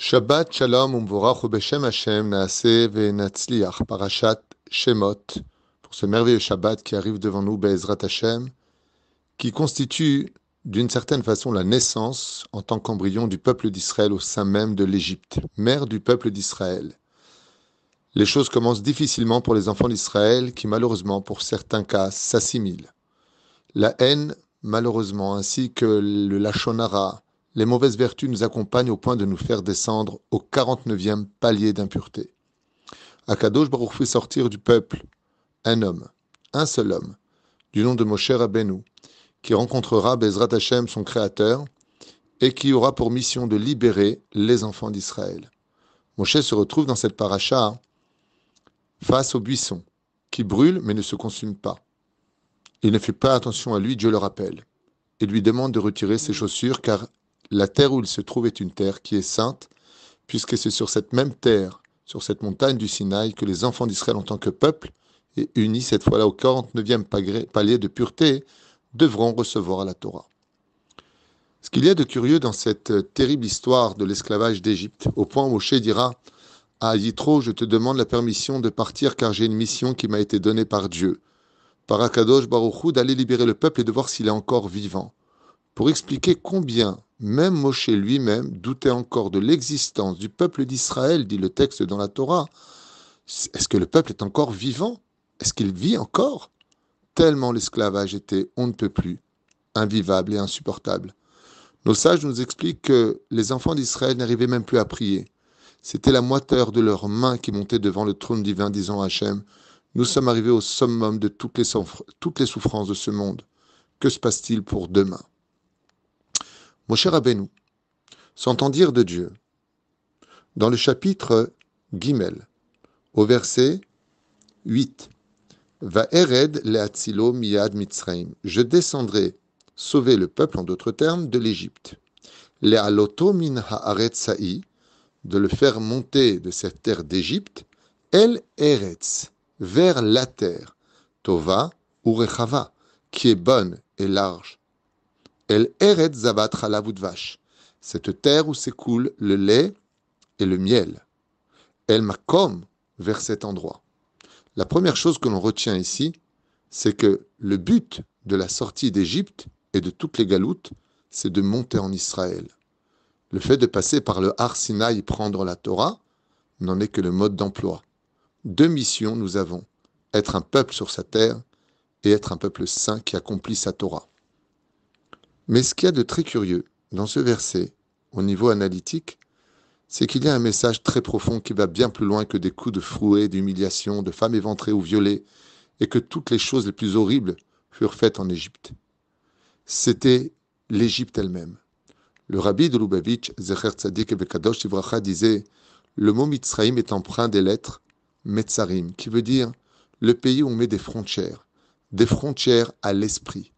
Shabbat Shalom Umvorach Hashem Naase Ve'natzliach Parashat Shemot pour ce merveilleux Shabbat qui arrive devant nous Be'ezrat Hashem qui constitue d'une certaine façon la naissance en tant qu'embryon du peuple d'Israël au sein même de l'Égypte, mère du peuple d'Israël. Les choses commencent difficilement pour les enfants d'Israël qui malheureusement pour certains cas s'assimilent. La haine malheureusement ainsi que le lachonara, les mauvaises vertus nous accompagnent au point de nous faire descendre au 49e palier d'impureté. Akadosh Baruch fait sortir du peuple un homme, un seul homme, du nom de Moshe Rabbeinu, qui rencontrera Bezrat Hashem, son créateur, et qui aura pour mission de libérer les enfants d'Israël. Moshe se retrouve dans cette paracha face au buisson, qui brûle mais ne se consume pas. Il ne fait pas attention à lui, Dieu le rappelle, et lui demande de retirer ses chaussures car la terre où il se trouve est une terre qui est sainte, puisque c'est sur cette même terre, sur cette montagne du Sinaï, que les enfants d'Israël en tant que peuple, et unis cette fois-là au 49e palier de pureté, devront recevoir la Torah. Ce qu'il y a de curieux dans cette terrible histoire de l'esclavage d'Égypte, au point où Moshe dira à Yitro, je te demande la permission de partir car j'ai une mission qui m'a été donnée par Dieu, par Akadosh Baruchou, d'aller libérer le peuple et de voir s'il est encore vivant, pour expliquer combien même Moshe lui-même doutait encore de l'existence du peuple d'Israël, dit le texte dans la Torah. Est-ce que le peuple est encore vivant? Est-ce qu'il vit encore? Tellement l'esclavage était, on ne peut plus, invivable et insupportable. Nos sages nous expliquent que les enfants d'Israël n'arrivaient même plus à prier. C'était la moiteur de leurs mains qui montait devant le trône divin, disant Hachem, nous sommes arrivés au summum de toutes les souffrances de ce monde. Que se passe-t-il pour demain? Moshe Rabbeinu s'entend dire de Dieu dans le chapitre Gimel, au verset 8. Va ered leatzilo miyad mitzraim. Je descendrai sauver le peuple, en d'autres termes, de l'Égypte. Le'aloto min haaretz de le faire monter de cette terre d'Égypte, el eretz, vers la terre, tova ou rechava, qui est bonne et large, El Eret Zavat vache, cette terre où s'écoule le lait et le miel. El Makom, vers cet endroit. La première chose que l'on retient ici, c'est que le but de la sortie d'Égypte et de toutes les galoutes, c'est de monter en Israël. Le fait de passer par le Har Sinaï prendre la Torah n'en est que le mode d'emploi. Deux missions nous avons être un peuple sur sa terre et être un peuple saint qui accomplit sa Torah. Mais ce qu'il y a de très curieux dans ce verset, au niveau analytique, c'est qu'il y a un message très profond qui va bien plus loin que des coups de frouet, d'humiliation, de femmes éventrées ou violées, et que toutes les choses les plus horribles furent faites en Égypte. C'était l'Égypte elle-même. Le rabbi de Lubavitch, Zecher Tzadik Bekadosh Ivracha, disait Le mot Mitzraïm est empreint des lettres Metzarim, qui veut dire le pays où on met des frontières, des frontières à l'esprit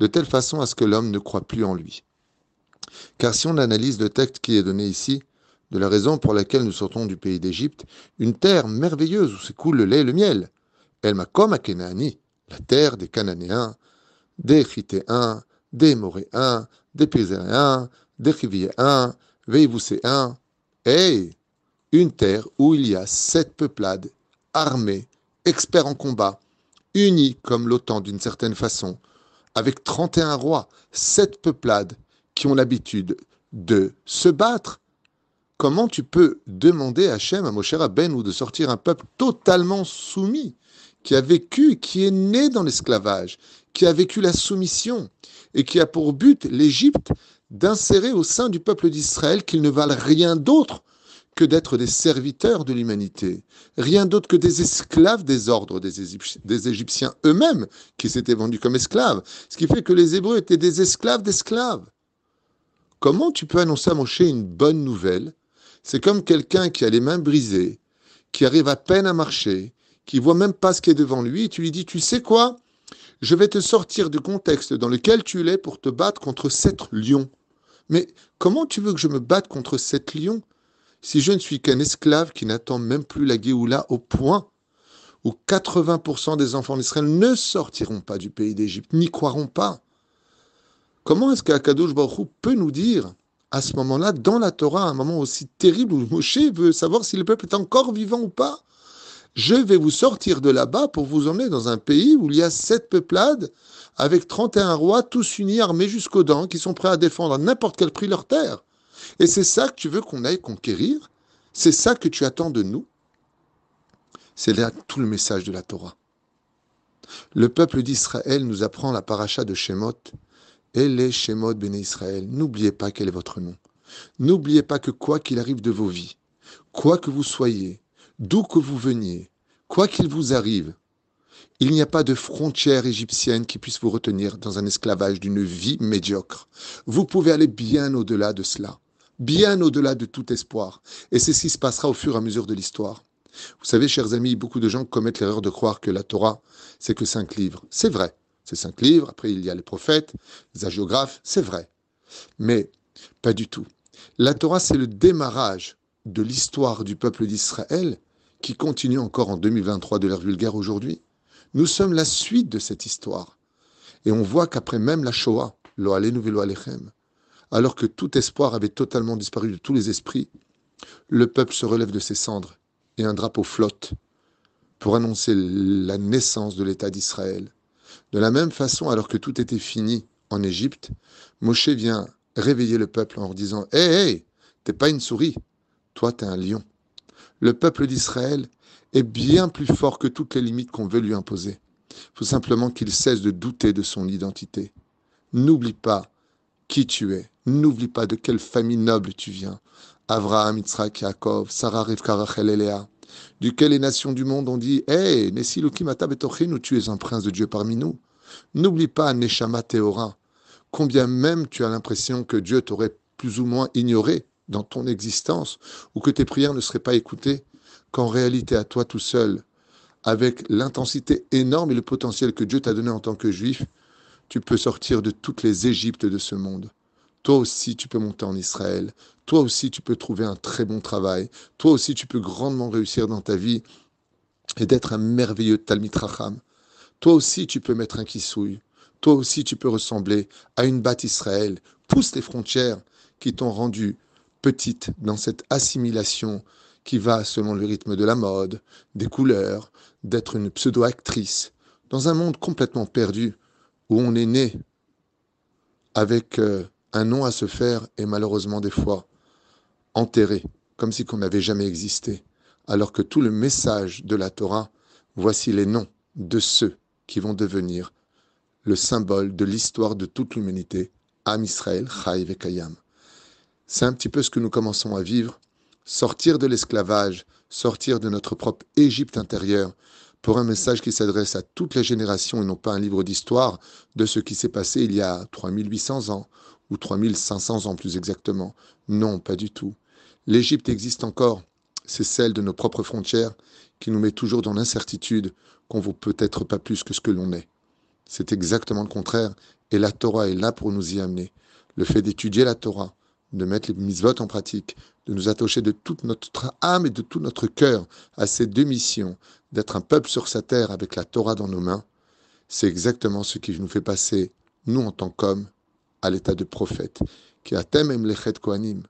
de telle façon à ce que l'homme ne croit plus en lui. Car si on analyse le texte qui est donné ici, de la raison pour laquelle nous sortons du pays d'Égypte, une terre merveilleuse où s'écoule le lait et le miel, elle m'a comme à Kenaani, la terre des Cananéens, des Chitéens, des Moréens, des Pézéréens, des Riviéens, Veivuséens, et une terre où il y a sept peuplades, armées, experts en combat, unis comme l'OTAN d'une certaine façon, avec 31 rois, sept peuplades qui ont l'habitude de se battre, comment tu peux demander à Hachem, à Moshe ou de sortir un peuple totalement soumis, qui a vécu, qui est né dans l'esclavage, qui a vécu la soumission, et qui a pour but l'Égypte d'insérer au sein du peuple d'Israël qu'ils ne valent rien d'autre d'être des serviteurs de l'humanité, rien d'autre que des esclaves des ordres des, Égyptiens eux-mêmes qui s'étaient vendus comme esclaves, ce qui fait que les Hébreux étaient des esclaves d'esclaves. Comment tu peux annoncer à Moshe une bonne nouvelle? C'est comme quelqu'un qui a les mains brisées, qui arrive à peine à marcher, qui voit même pas ce qui est devant lui, et tu lui dis, tu sais quoi? Je vais te sortir du contexte dans lequel tu es pour te battre contre sept lions. Mais comment tu veux que je me batte contre sept lions? Si je ne suis qu'un esclave qui n'attend même plus la Géoula au point où 80% des enfants d'Israël ne sortiront pas du pays d'Égypte, n'y croiront pas. Comment est-ce qu'Akadosh Baruch peut nous dire à ce moment-là, dans la Torah, un moment aussi terrible où Moshe veut savoir si le peuple est encore vivant ou pas? Je vais vous sortir de là-bas pour vous emmener dans un pays où il y a sept peuplades avec 31 rois, tous unis, armés jusqu'aux dents, qui sont prêts à défendre à n'importe quel prix leur terre. Et c'est ça que tu veux qu'on aille conquérir? C'est ça que tu attends de nous? C'est là tout le message de la Torah. Le peuple d'Israël nous apprend la paracha de Shemot. Elle est Shemot béné Israël. N'oubliez pas quel est votre nom. N'oubliez pas que quoi qu'il arrive de vos vies, quoi que vous soyez, d'où que vous veniez, quoi qu'il vous arrive, il n'y a pas de frontière égyptienne qui puisse vous retenir dans un esclavage d'une vie médiocre. Vous pouvez aller bien au-delà de cela, bien au-delà de tout espoir. Et c'est se passera au fur et à mesure de l'histoire. Vous savez, chers amis, beaucoup de gens commettent l'erreur de croire que la Torah, c'est que cinq livres. C'est vrai, c'est cinq livres. Après, il y a les prophètes, les hagiographes, c'est vrai. Mais pas du tout. La Torah, c'est le démarrage de l'histoire du peuple d'Israël qui continue encore en 2023 de l'ère vulgaire aujourd'hui. Nous sommes la suite de cette histoire. Et on voit qu'après même la Shoah, lo alechem, alors que tout espoir avait totalement disparu de tous les esprits, le peuple se relève de ses cendres et un drapeau flotte pour annoncer la naissance de l'État d'Israël. De la même façon, alors que tout était fini en Égypte, Moshe vient réveiller le peuple en leur disant Hé, hé, t'es pas une souris, toi t'es un lion. Le peuple d'Israël est bien plus fort que toutes les limites qu'on veut lui imposer. Il faut simplement qu'il cesse de douter de son identité. N'oublie pas qui tu es. N'oublie pas de quelle famille noble tu viens. Avraham, Yitzhak, Yaakov, Sarah, Rivka, Rachel et Léa. Duquel les nations du monde ont dit Hé, Nessi Lukimata Betochinu, tu es un prince de Dieu parmi nous. N'oublie pas Neshama Théora. Combien même tu as l'impression que Dieu t'aurait plus ou moins ignoré dans ton existence, ou que tes prières ne seraient pas écoutées, qu'en réalité à toi tout seul, avec l'intensité énorme et le potentiel que Dieu t'a donné en tant que juif, tu peux sortir de toutes les Égyptes de ce monde. Toi aussi, tu peux monter en Israël. Toi aussi, tu peux trouver un très bon travail. Toi aussi, tu peux grandement réussir dans ta vie et d'être un merveilleux Talmid Racham. Toi aussi, tu peux mettre un kissouille. Toi aussi, tu peux ressembler à une batte Israël. Pousse les frontières qui t'ont rendu petite dans cette assimilation qui va selon le rythme de la mode, des couleurs, d'être une pseudo-actrice, dans un monde complètement perdu, où on est né avec euh, un nom à se faire et malheureusement des fois enterré, comme si qu'on n'avait jamais existé, alors que tout le message de la Torah, voici les noms de ceux qui vont devenir le symbole de l'histoire de toute l'humanité, Am Israël, Chai Kayam. C'est un petit peu ce que nous commençons à vivre sortir de l'esclavage, sortir de notre propre Égypte intérieure, pour un message qui s'adresse à toutes les générations et non pas un livre d'histoire de ce qui s'est passé il y a 3800 ans, ou 3500 ans plus exactement. Non, pas du tout. L'Égypte existe encore. C'est celle de nos propres frontières qui nous met toujours dans l'incertitude qu'on vaut peut-être pas plus que ce que l'on est. C'est exactement le contraire, et la Torah est là pour nous y amener. Le fait d'étudier la Torah, de mettre les mises-votes en pratique, de nous attacher de toute notre âme et de tout notre cœur à ces deux missions, d'être un peuple sur sa terre avec la Torah dans nos mains, c'est exactement ce qui nous fait passer, nous en tant qu'hommes, à l'état de prophète, qui a kohanim.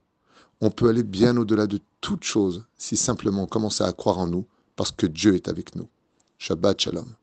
On peut aller bien au-delà de toute chose si simplement on commence à croire en nous, parce que Dieu est avec nous. Shabbat Shalom.